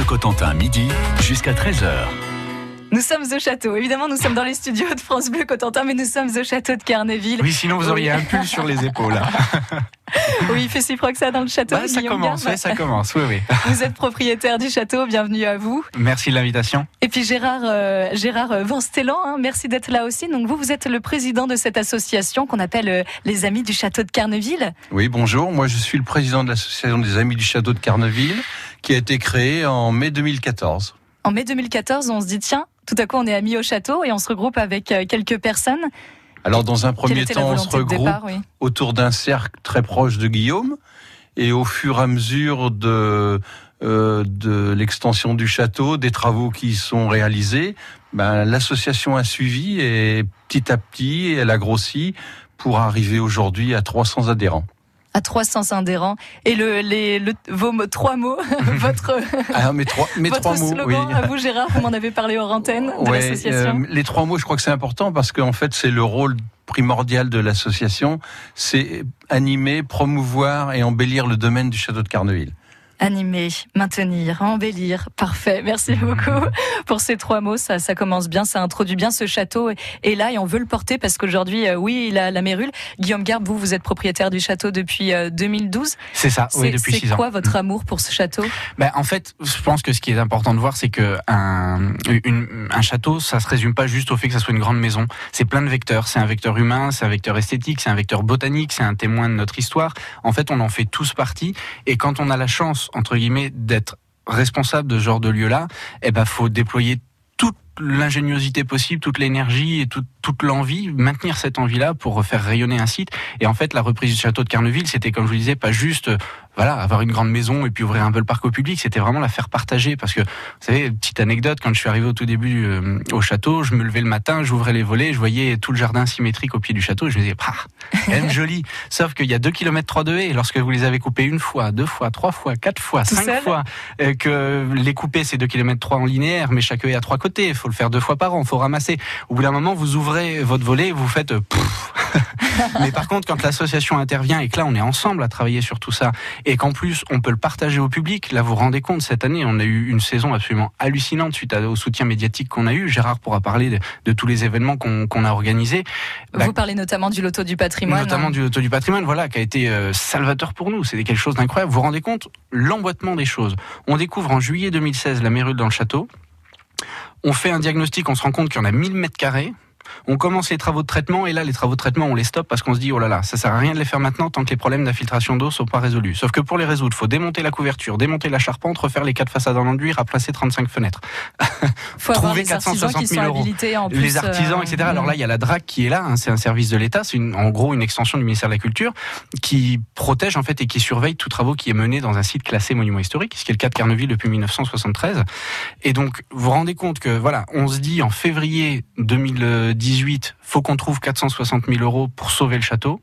Bleu Cotentin, midi jusqu'à 13h. Nous sommes au château. Évidemment, nous sommes dans les studios de France Bleu Cotentin, mais nous sommes au château de Carneville. Oui, sinon vous auriez un pull sur les épaules. oui, il fait si froid que ça dans le château. Bah, ça commence, oui, ça commence, oui, oui. Vous êtes propriétaire du château, bienvenue à vous. Merci de l'invitation. Et puis Gérard, euh, Gérard Vanstellan, hein, merci d'être là aussi. Donc vous, vous êtes le président de cette association qu'on appelle euh, les Amis du Château de Carneville. Oui, bonjour. Moi, je suis le président de l'association des Amis du Château de Carneville, qui a été créée en mai 2014. En mai 2014, on se dit tiens, tout à coup, on est amis au château et on se regroupe avec euh, quelques personnes. Alors, dans un premier temps, on se regroupe autour d'un cercle très proche de Guillaume. Et au fur et à mesure de, euh, de l'extension du château, des travaux qui sont réalisés, ben, l'association a suivi et petit à petit, elle a grossi pour arriver aujourd'hui à 300 adhérents à 300 adhérents. Et le, les, le, vos trois mots, votre, ah, mes trois, mes trois mots, slogan oui. à vous Gérard, vous m'en avez parlé hors antenne de l'association. Euh, les trois mots, je crois que c'est important parce qu'en fait, c'est le rôle primordial de l'association, c'est animer, promouvoir et embellir le domaine du château de Carneville animer, maintenir, embellir. Parfait. Merci beaucoup pour ces trois mots. Ça, ça commence bien, ça introduit bien ce château. Et là, et on veut le porter parce qu'aujourd'hui, euh, oui, il a la mérule. Guillaume Garbe, vous, vous êtes propriétaire du château depuis 2012. Euh, c'est ça, oui, depuis six ans. C'est quoi votre amour pour ce château? Ben, En fait, je pense que ce qui est important de voir, c'est que un, un château, ça se résume pas juste au fait que ça soit une grande maison. C'est plein de vecteurs. C'est un vecteur humain, c'est un vecteur esthétique, c'est un vecteur botanique, c'est un témoin de notre histoire. En fait, on en fait tous partie. Et quand on a la chance entre guillemets, d'être responsable de ce genre de lieu-là, eh ben, faut déployer toute l'ingéniosité possible, toute l'énergie et toute, toute l'envie, maintenir cette envie-là pour faire rayonner un site. Et en fait, la reprise du château de Carneville, c'était, comme je vous disais, pas juste voilà, avoir une grande maison et puis ouvrir un peu le parc au public, c'était vraiment la faire partager. Parce que, vous savez, petite anecdote, quand je suis arrivé au tout début euh, au château, je me levais le matin, j'ouvrais les volets, je voyais tout le jardin symétrique au pied du château et je me disais, ah, même joli. Sauf qu'il y a 2 km 3 de haies lorsque vous les avez coupés une fois, deux fois, trois fois, quatre fois, cinq fois, euh, que les couper c'est 2 km 3 en linéaire, mais chaque haie a trois côtés, faut le faire deux fois par an, il faut ramasser. Au bout d'un moment, vous ouvrez votre volet et vous faites, euh, mais par contre, quand l'association intervient et que là, on est ensemble à travailler sur tout ça, et qu'en plus, on peut le partager au public, là, vous vous rendez compte, cette année, on a eu une saison absolument hallucinante suite au soutien médiatique qu'on a eu. Gérard pourra parler de, tous les événements qu'on a organisés. Vous bah, parlez notamment du loto du patrimoine. Notamment hein. du loto du patrimoine, voilà, qui a été euh, salvateur pour nous. C'était quelque chose d'incroyable. Vous vous rendez compte? L'emboîtement des choses. On découvre en juillet 2016 la mérule dans le château. On fait un diagnostic, on se rend compte qu'il y en a 1000 mètres carrés on commence les travaux de traitement et là les travaux de traitement on les stoppe parce qu'on se dit oh là là ça sert à rien de les faire maintenant tant que les problèmes d'infiltration d'eau sont pas résolus. Sauf que pour les résoudre, faut démonter la couverture, démonter la charpente, refaire les quatre façades en enduit, remplacer 35 fenêtres. faut trouver 460 000 euros. En plus, les artisans, etc. Alors là il y a la DRAC qui est là, hein, c'est un service de l'État, c'est en gros une extension du ministère de la Culture qui protège en fait et qui surveille tout travaux qui est mené dans un site classé monument historique, ce qui est le cas de Carneville depuis 1973. Et donc vous vous rendez compte que voilà, on se dit en février 2018 faut qu'on trouve 460 000 euros pour sauver le château.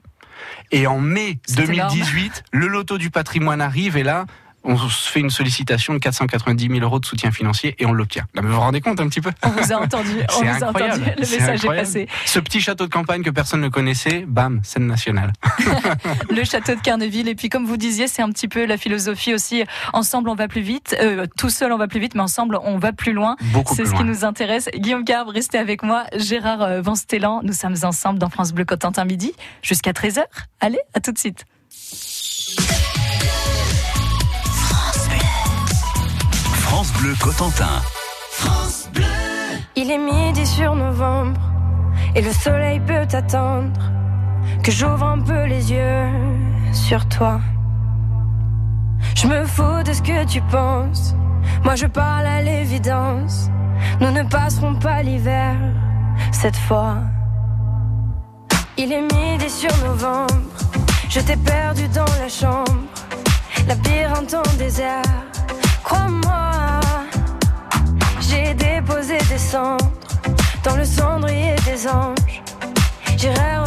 Et en mai 2018, le loto du patrimoine arrive et là, on se fait une sollicitation de 490 000 euros de soutien financier et on l'obtient. Là, vous vous rendez compte un petit peu? On vous a entendu, on vous a entendu, le message est, passé. Ce petit château de campagne que personne ne connaissait, bam, scène nationale. le château de Carneville, et puis comme vous disiez, c'est un petit peu la philosophie aussi, ensemble on va plus vite, euh, tout seul on va plus vite, mais ensemble on va plus loin. C'est ce qui nous intéresse. Guillaume Garbe, restez avec moi. Gérard euh, Van Stellan, nous sommes ensemble dans France Bleu Cotentin Midi, jusqu'à 13h. Allez, à tout de suite. Cotentin. Il est midi sur novembre et le soleil peut attendre que j'ouvre un peu les yeux sur toi. Je me fous de ce que tu penses. Moi je parle à l'évidence. Nous ne passerons pas l'hiver cette fois. Il est midi sur novembre. Je t'ai perdu dans la chambre. Labyrinthe en désert. Crois-moi, déposé des cendres dans le cendrier des anges. J'irai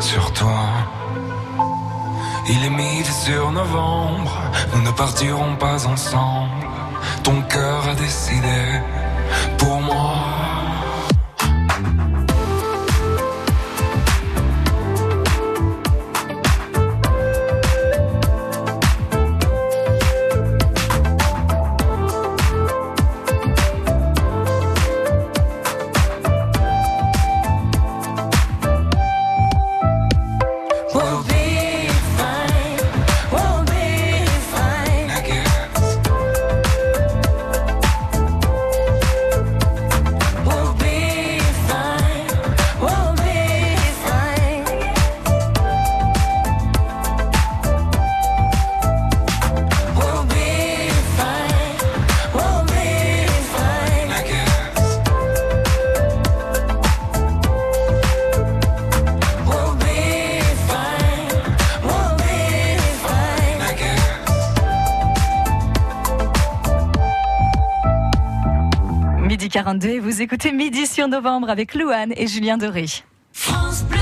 sur toi. Il est midi sur novembre, nous ne partirons pas ensemble. Ton cœur a décidé pour moi. Vous écoutez Midi sur Novembre avec Louane et Julien Doré. France Bleu.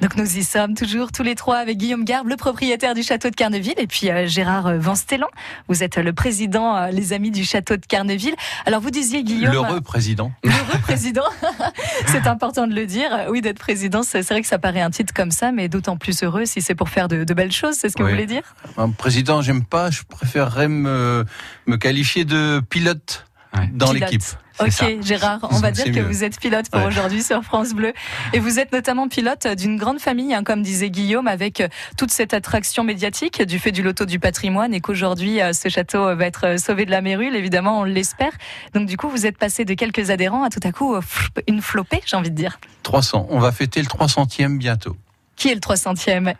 Donc nous y sommes toujours tous les trois avec Guillaume Garbe, le propriétaire du château de Carneville, et puis euh, Gérard euh, Vanstellan. Vous êtes le président, euh, les amis du château de Carneville. Alors vous disiez Guillaume. L'heureux président. L'heureux président. c'est important de le dire. Oui, d'être président, c'est vrai que ça paraît un titre comme ça, mais d'autant plus heureux si c'est pour faire de, belles choses. C'est ce que vous voulez dire? Un président, j'aime pas. Je préférerais me, me qualifier de pilote dans l'équipe. Ok, Gérard, on va dire que vous êtes pilote pour aujourd'hui sur France Bleu. Et vous êtes notamment pilote d'une grande famille, hein, comme disait Guillaume, avec euh, toute cette attraction médiatique du fait du loto du patrimoine et qu'aujourd'hui, euh, ce château va être euh, sauvé de la mérule, évidemment, on l'espère. Donc du coup, vous êtes passé de quelques adhérents à tout à coup une flopée, j'ai envie de dire. 300. On va fêter le 300e bientôt. Qui est le 300e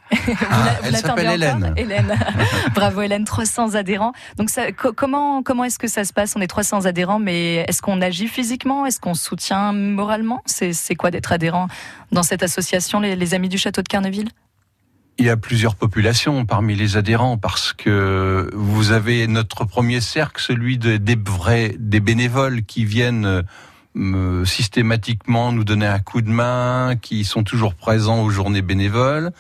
ah, Elle s'appelle Hélène. Hélène. Bravo Hélène, 300 adhérents. Donc ça, comment comment est-ce que ça se passe? On est 300 adhérents, mais est-ce qu'on agit physiquement? Est-ce qu'on soutient moralement? C'est quoi d'être adhérent dans cette association, les, Amis du Château de Carneville? Il y a plusieurs populations parmi les adhérents parce que vous avez notre premier cercle, celui des vrais, des bénévoles qui viennent systématiquement nous donner un coup de main, qui sont toujours présents aux journées bénévoles.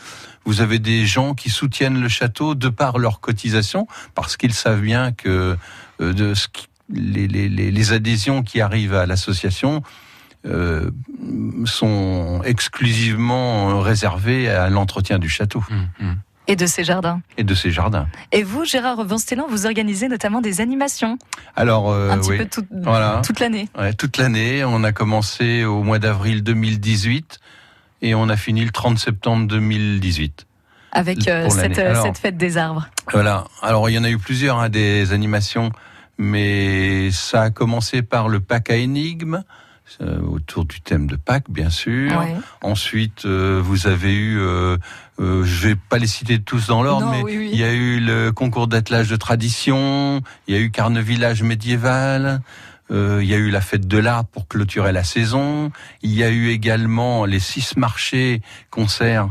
Vous avez des gens qui soutiennent le château de par leur cotisation, parce qu'ils savent bien que euh, de ce les, les, les, adhésions qui arrivent à l'association euh, sont exclusivement réservées à l'entretien du château. Mmh, mmh. Et de ses jardins. Et de ses jardins. Et vous, Gérard Vanstellan, vous organisez notamment des animations. Alors, euh, un petit peu toute l'année. Ouais, toute l'année. On a commencé au mois d'avril 2018 et on a fini le 30 septembre 2018. Avec euh, cette, euh, cette, fête des arbres. Voilà. Alors, il y en a eu plusieurs, hein, des animations, mais ça a commencé par le pack à énigmes. Euh, autour du thème de Pâques, bien sûr. Ensuite, euh, vous avez eu, euh, je vais pas les citer tous dans l'ordre, mais il y a eu le concours d'attelage de tradition, il y a eu Carnevillage médiéval. il y a eu la fête de l'art pour clôturer la saison. Il y a eu également les six marchés concerts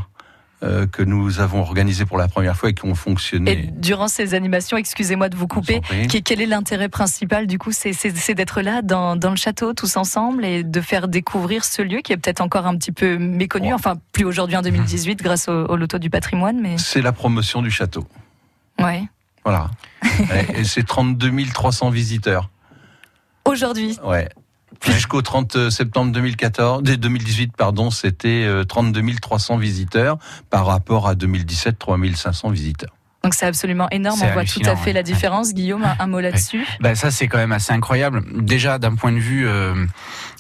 euh, que nous avons organisé pour la première fois et qui ont fonctionné. Et durant ces animations, excusez-moi de vous couper, quel est l'intérêt principal du coup C'est d'être là dans, dans, le château tous ensemble et de faire découvrir ce lieu qui est peut-être encore un petit peu méconnu, enfin plus aujourd'hui en 2018 grâce au, loto du patrimoine. Mais c'est la promotion du château. Ouais. Voilà. et c'est 32 300 visiteurs. Aujourd'hui. Ouais. Jusqu'au 30 septembre 2014, 2018, pardon, c'était 32 euh, 300 visiteurs par rapport à 2017, 3500 visiteurs. Donc c'est absolument énorme, on voit tout à fait la différence. Guillaume, un mot là-dessus ben, Ça c'est quand même assez incroyable. Déjà d'un point de vue euh,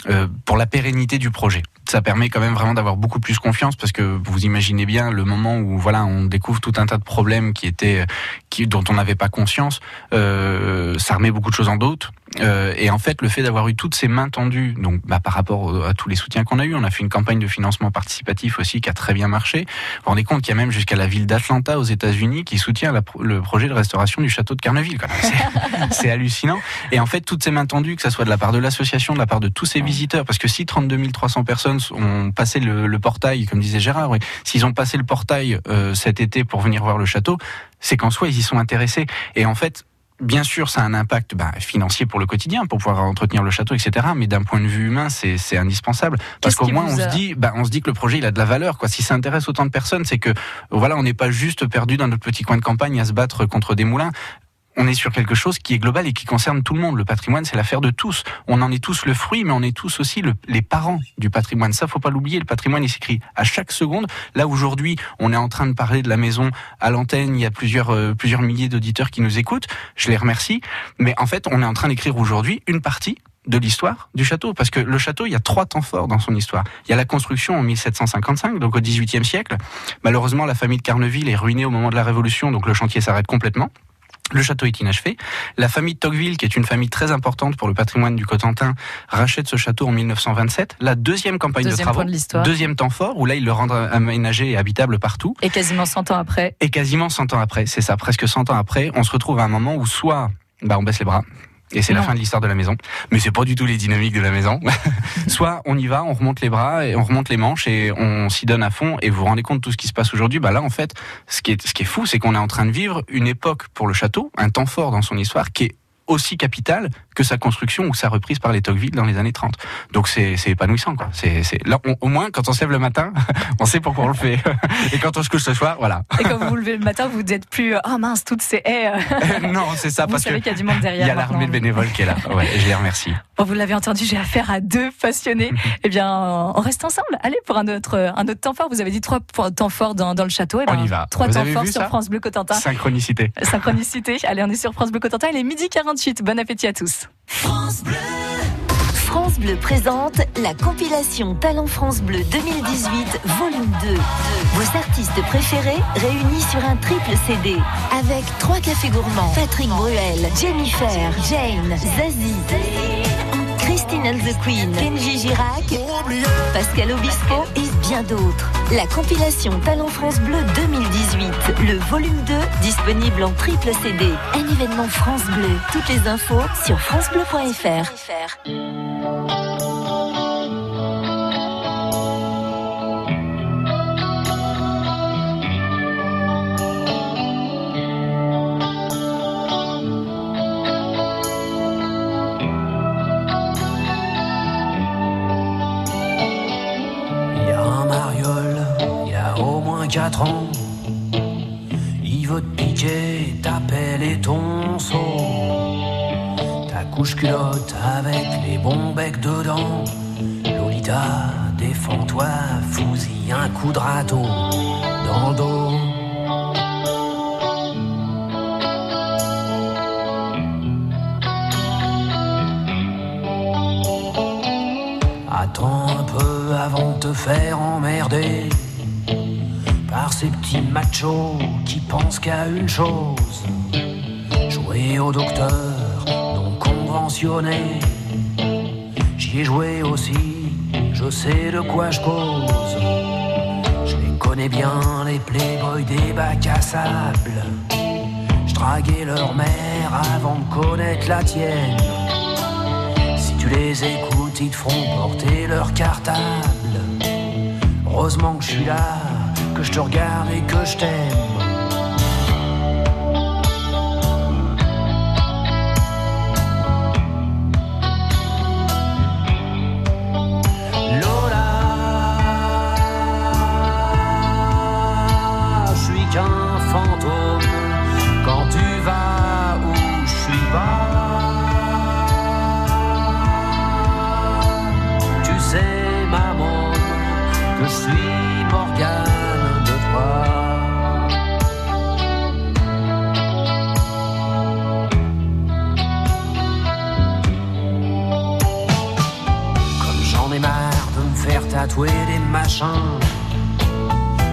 euh, pour la pérennité du projet. Ça permet quand même vraiment d'avoir beaucoup plus confiance parce que vous imaginez bien le moment où voilà on découvre tout un tas de problèmes qui étaient qui dont on n'avait pas conscience euh, ça remet beaucoup de choses en doute euh, et en fait, le fait d'avoir eu toutes ces mains tendues, donc bah, par rapport à tous les soutiens qu'on a eu, on a fait une campagne de financement participatif aussi qui a très bien marché. Vous vous rendez compte qu'il y a même jusqu'à la ville d'Atlanta aux États-Unis qui soutient le projet de restauration du château de Carneville. C'est hallucinant. Et en fait, toutes ces mains tendues, que ce soit de la part de l'association, de la part de tous ces visiteurs, parce que si 32 300 personnes ont passé le, portail, comme disait Gérard, oui, s'ils ont passé le portail euh, cet été pour venir voir le château, c'est qu'en soi ils y sont intéressés. Et en fait, Bien sûr, ça a un impact bah, financier pour le quotidien, pour pouvoir entretenir le château, etc. Mais d'un point de vue humain, c'est indispensable parce qu'au moins on se dit, bah, on se dit que le projet il a de la valeur. Quoi. Si ça intéresse autant de personnes, c'est que voilà, on n'est pas juste perdu dans notre petit coin de campagne à se battre contre des moulins on est sur quelque chose qui est global et qui concerne tout le monde. Le patrimoine, c'est l'affaire de tous. On en est tous le fruit, mais on est tous aussi les parents du patrimoine. Ça, faut pas l'oublier. Le patrimoine, il s'écrit à chaque seconde. Là, aujourd'hui, on est en train de parler de la maison à l'antenne. Il y a plusieurs, euh, plusieurs milliers d'auditeurs qui nous écoutent. Je les remercie. Mais en fait, on est en train d'écrire aujourd'hui une partie de l'histoire du château, parce que le château, il y a trois temps forts dans son histoire. Il y a la construction en 1755, donc au XVIIIe siècle. Malheureusement, la famille de Carneville est ruinée au moment de la Révolution, donc le chantier s'arrête complètement. Le château est inachevé. La famille de Tocqueville, qui est une famille très importante pour le patrimoine du Cotentin, rachète ce château en 1927. La deuxième campagne de travaux, deuxième temps fort, où là, ils le rendent aménagé et habitable partout. Et quasiment 100 ans après. Et quasiment 100 ans après, c'est ça, presque 100 ans après, on se retrouve à un moment où soit bah, on baisse les bras, et c'est la fin de l'histoire de la maison. Mais c'est pas du tout les dynamiques de la maison. Soit on y va, on remonte les bras et on remonte les manches et on s'y donne à fond. Et vous vous rendez compte de tout ce qui se passe aujourd'hui? Bah là, en fait, ce qui est, ce qui est fou, c'est qu'on est en train de vivre une époque pour le château, un temps fort dans son histoire qui est aussi capital que sa construction ou sa reprise par les Tocqueville dans les années 30. Donc c'est épanouissant quoi. C'est là au moins quand on se lève le matin, on sait pourquoi on le fait. Et quand on se couche ce soir, voilà. Et quand vous vous levez le matin, vous n'êtes plus oh mince toutes ces haies. non, c'est ça vous parce qu'il y a du monde derrière. Il y a l'armée de bénévoles qui est là. Ouais, je les remercie. Bon, vous l'avez entendu, j'ai affaire à deux passionnés. eh bien, on reste ensemble. Allez pour un autre un autre temps fort. Vous avez dit trois temps forts dans, dans le château. Eh ben, on y va. Trois temps forts sur France Bleu Cotentin. Synchronicité. Synchronicité. Allez, on est sur France Bleu Cotentin. Il est midi 48. Bon appétit à tous. France Bleu. France Bleu présente la compilation Talent France Bleu 2018, volume 2. Vos artistes préférés réunis sur un triple CD. Avec trois cafés gourmands Patrick Bruel, Jennifer, Jane, Zazie. Christine and the Queen, Kenji Girac, Pascal Obispo et bien d'autres. La compilation Talent France Bleu 2018, le volume 2, disponible en triple CD. Un événement France Bleu. Toutes les infos sur francebleu.fr. Il veut te piquer ta pelle et ton seau. Ta couche culotte avec les bons becs dedans. Lolita, défends-toi, fousille un coup de râteau dans le dos. Attends un peu avant de te faire emmerder par ces petits machos qui pensent qu'à une chose jouer au docteur non conventionné. J'y ai joué aussi, je sais de quoi je cause. Je les connais bien, les playboys des bacs à sable. Je draguais leur mère avant de connaître la tienne. Si tu les écoutes, ils te feront porter leur cartable. Heureusement que je suis là je te regarde et que je t'aime. Lola, je suis qu'un fantôme. Quand tu vas où je suis pas, tu sais, maman, que je suis.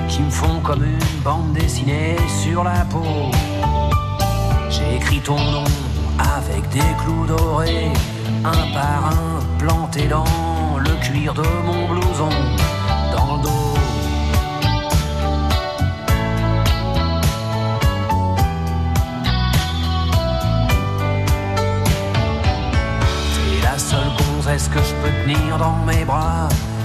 Qui me font comme une bande dessinée sur la peau. J'ai écrit ton nom avec des clous dorés, un par un planté dans le cuir de mon blouson, dans le dos. T'es la seule gonzesse que je peux tenir dans mes bras,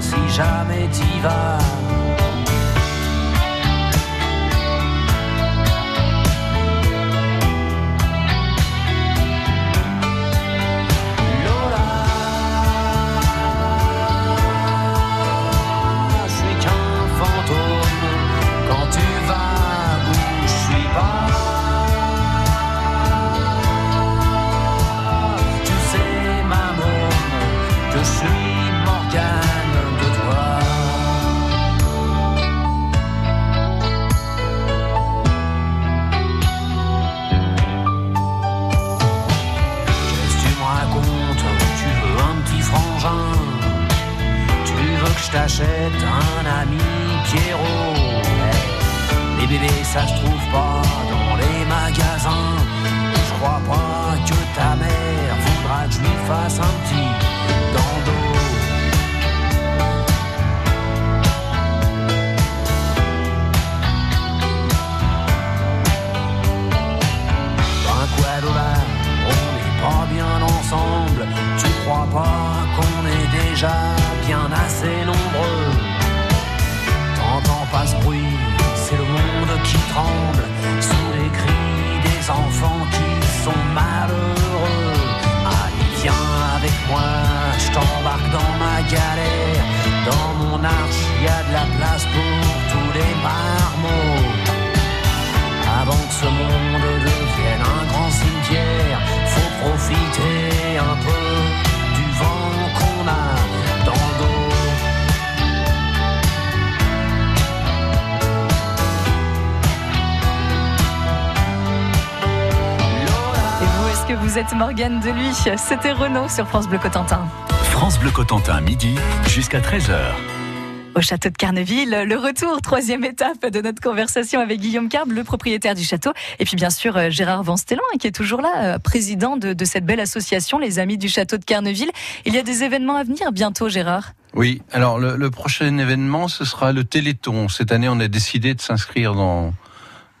si jamais t'y vas. wop on. Vous êtes Morgane de lui. C'était Renault sur France Bleu Cotentin. France Bleu Cotentin, midi jusqu'à 13h. Au château de Carneville, le retour, troisième étape de notre conversation avec Guillaume Carbe, le propriétaire du château, et puis bien sûr euh, Gérard Vanstellan, qui est toujours là, euh, président de, de cette belle association, les Amis du château de Carneville. Il y a des événements à venir bientôt, Gérard Oui, alors le, le prochain événement, ce sera le Téléthon. Cette année, on a décidé de s'inscrire dans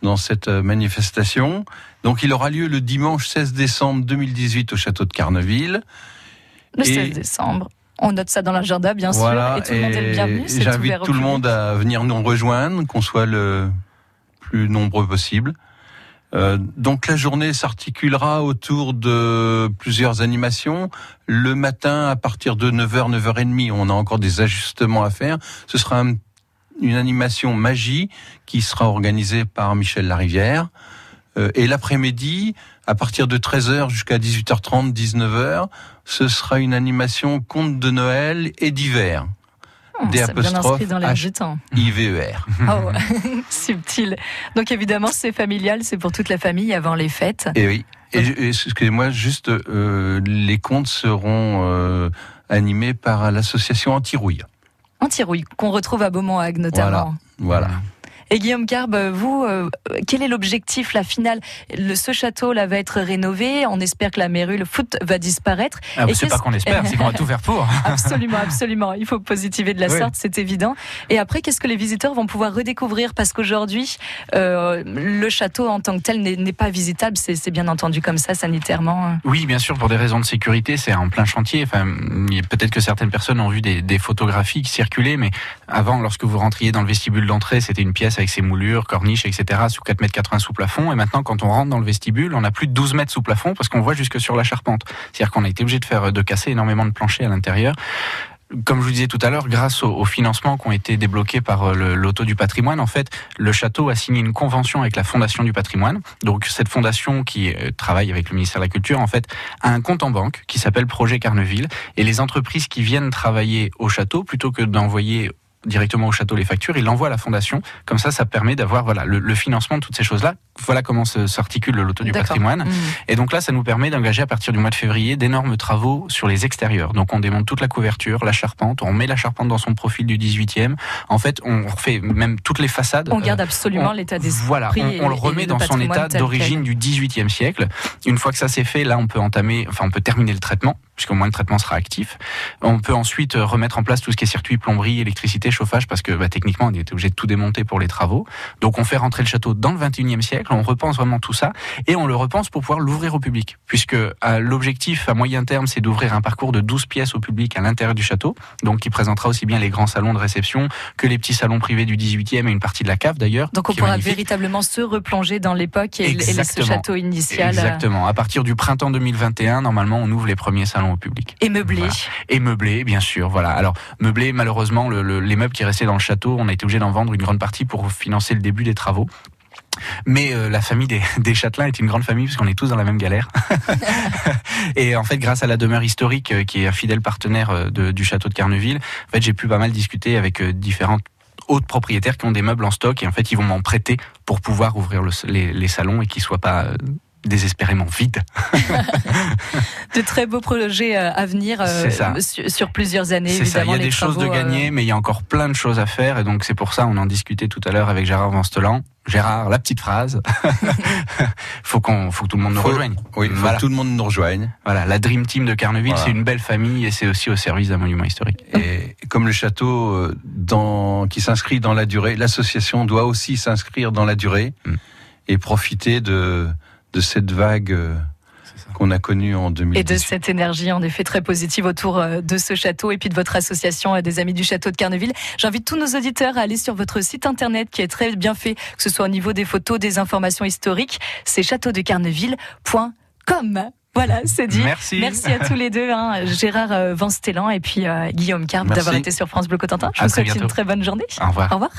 dans cette euh, manifestation. Donc il aura lieu le dimanche 16 décembre 2018 au château de Carneville. Le 16 décembre. On note ça dans l'agenda, bien sûr. Et tout le monde est bienvenu. J'invite tout le monde à venir nous rejoindre, qu'on soit le plus nombreux possible. Euh, donc la journée s'articulera autour de plusieurs animations. Le matin, à partir de 9h, 9h30, on a encore des ajustements à faire. Ce sera un une animation magie qui sera organisée par Michel Larivière. Euh, et l'après-midi, à partir de 13h jusqu'à 18h30, 19h, ce sera une animation conte de Noël et d'hiver. Oh, des apostrophes dans IVER. Oh, subtil. Donc évidemment, c'est familial, c'est pour toute la famille avant les fêtes. Et oui. Et, excusez-moi, juste, euh, les contes seront euh, animés par l'association Antirouille anti-rouille qu'on retrouve à Beaumont-Hague notamment. Voilà. voilà. Et Guillaume Carbe, vous, euh, quel est l'objectif, la finale? Le, Ce château là va être rénové. On espère que la mairie, le foot va disparaître. Ah, c'est pas qu'on espère, c'est qu'on va tout faire pour. absolument, absolument. Il faut positiver de la sorte, c'est évident. Et après, qu'est-ce que les visiteurs vont pouvoir redécouvrir? Parce qu'aujourd'hui, euh, le château en tant que tel n'est pas visitable. C'est bien entendu comme ça, sanitairement. Oui, bien sûr, pour des raisons de sécurité, c'est en plein chantier. Enfin, peut-être que certaines personnes ont vu des, des photographies qui circulaient, mais avant, lorsque vous rentriez dans le vestibule d'entrée, c'était une pièce avec ses moulures, corniches, etc., sous 4 mètres 80 sous plafond. Et maintenant, quand on rentre dans le vestibule, on a plus de 12 mètres sous plafond parce qu'on voit jusque sur la charpente. C'est-à-dire qu'on a été obligé de faire de casser énormément de planchers à l'intérieur. comme je vous disais tout à l'heure, grâce aux, financements qui ont été débloqués par euh, l'auto du patrimoine, en fait, le château a signé une convention avec la Fondation du patrimoine. Donc cette fondation qui euh, travaille avec le ministère de la Culture, en fait, a un compte en banque qui s'appelle Projet Carneville. Et les entreprises qui viennent travailler au château, plutôt que d'envoyer directement au château les factures, il l'envoie à la fondation. Comme ça, ça permet d'avoir voilà le, financement de toutes ces choses-là. Voilà comment s'articule le loto du patrimoine. Mmh. Et donc là, ça nous permet d'engager à partir du mois de février d'énormes travaux sur les extérieurs. Donc on démonte toute la couverture, la charpente, on met la charpente dans son profil du 18e. En fait, on refait même toutes les façades. On garde euh, absolument l'état des Voilà, on, le remet dans son état d'origine du 18e siècle. Une fois que ça s'est fait, là, on peut entamer, enfin, on peut terminer le traitement puisqu'au moins le traitement sera actif. On peut ensuite euh, remettre en place tout ce qui est circuit, plomberie, électricité, chauffage, parce que bah, techniquement, on était obligé de tout démonter pour les travaux. Donc on fait rentrer le château dans le 21e siècle, on repense vraiment tout ça, et on le repense pour pouvoir l'ouvrir au public, puisque l'objectif à moyen terme, c'est d'ouvrir un parcours de 12 pièces au public à l'intérieur du château, donc qui présentera aussi bien les grands salons de réception que les petits salons privés du 18e et une partie de la cave d'ailleurs. Donc on pourra véritablement se replonger dans l'époque et, et ce château initial. Exactement. À partir du printemps 2021, normalement, on ouvre les premiers salons au public. Et meublé. Et meublé, bien sûr. Voilà. Alors meublé, malheureusement, le, les meubles qui restaient dans le château, on a été obligé d'en vendre une grande partie pour financer le début des travaux. Mais euh, la famille des, des Châtelains est une grande famille puisqu'on est tous dans la même galère. et en fait, grâce à la demeure historique, euh, qui est un fidèle partenaire euh, de, du château de Carneville, en fait, j'ai pu pas mal discuter avec différentes autres propriétaires qui ont des meubles en stock et en fait, ils vont m'en prêter pour pouvoir ouvrir les, les, salons et qu'ils soient pas désespérément vide. de très beaux projets euh, à venir euh, sur, plusieurs années. Ça. Il y a des choses de gagner, euh, mais il y a encore plein de choses à faire. Et donc c'est pour ça, on en discutait tout à l'heure avec Gérard Vanstelan. Gérard, la petite phrase. faut qu'on, faut que tout le monde nous rejoigne. Oui, faut que tout le monde nous rejoigne. Voilà, la Dream Team de Carneville, c'est une belle famille et c'est aussi au service d'un monument historique. Et comme le château dans, qui s'inscrit dans la durée, l'association doit aussi s'inscrire dans la durée mm. et profiter de, de cette vague euh, qu'on a connue en 2018. Et de cette énergie en effet très positive autour euh, de ce château et puis de votre association euh, des Amis du Château de Carneville. J'invite tous nos auditeurs à aller sur votre site internet qui est très bien fait, que ce soit au niveau des photos, des informations historiques. C'est châteaudecarneville.com. Voilà, c'est dit. Merci. Merci à tous les deux, hein, Gérard Van Stellan et puis Guillaume Carpe d'avoir été sur France Bleu Cotentin. Je vous souhaite une très bonne journée. Au revoir. Au revoir.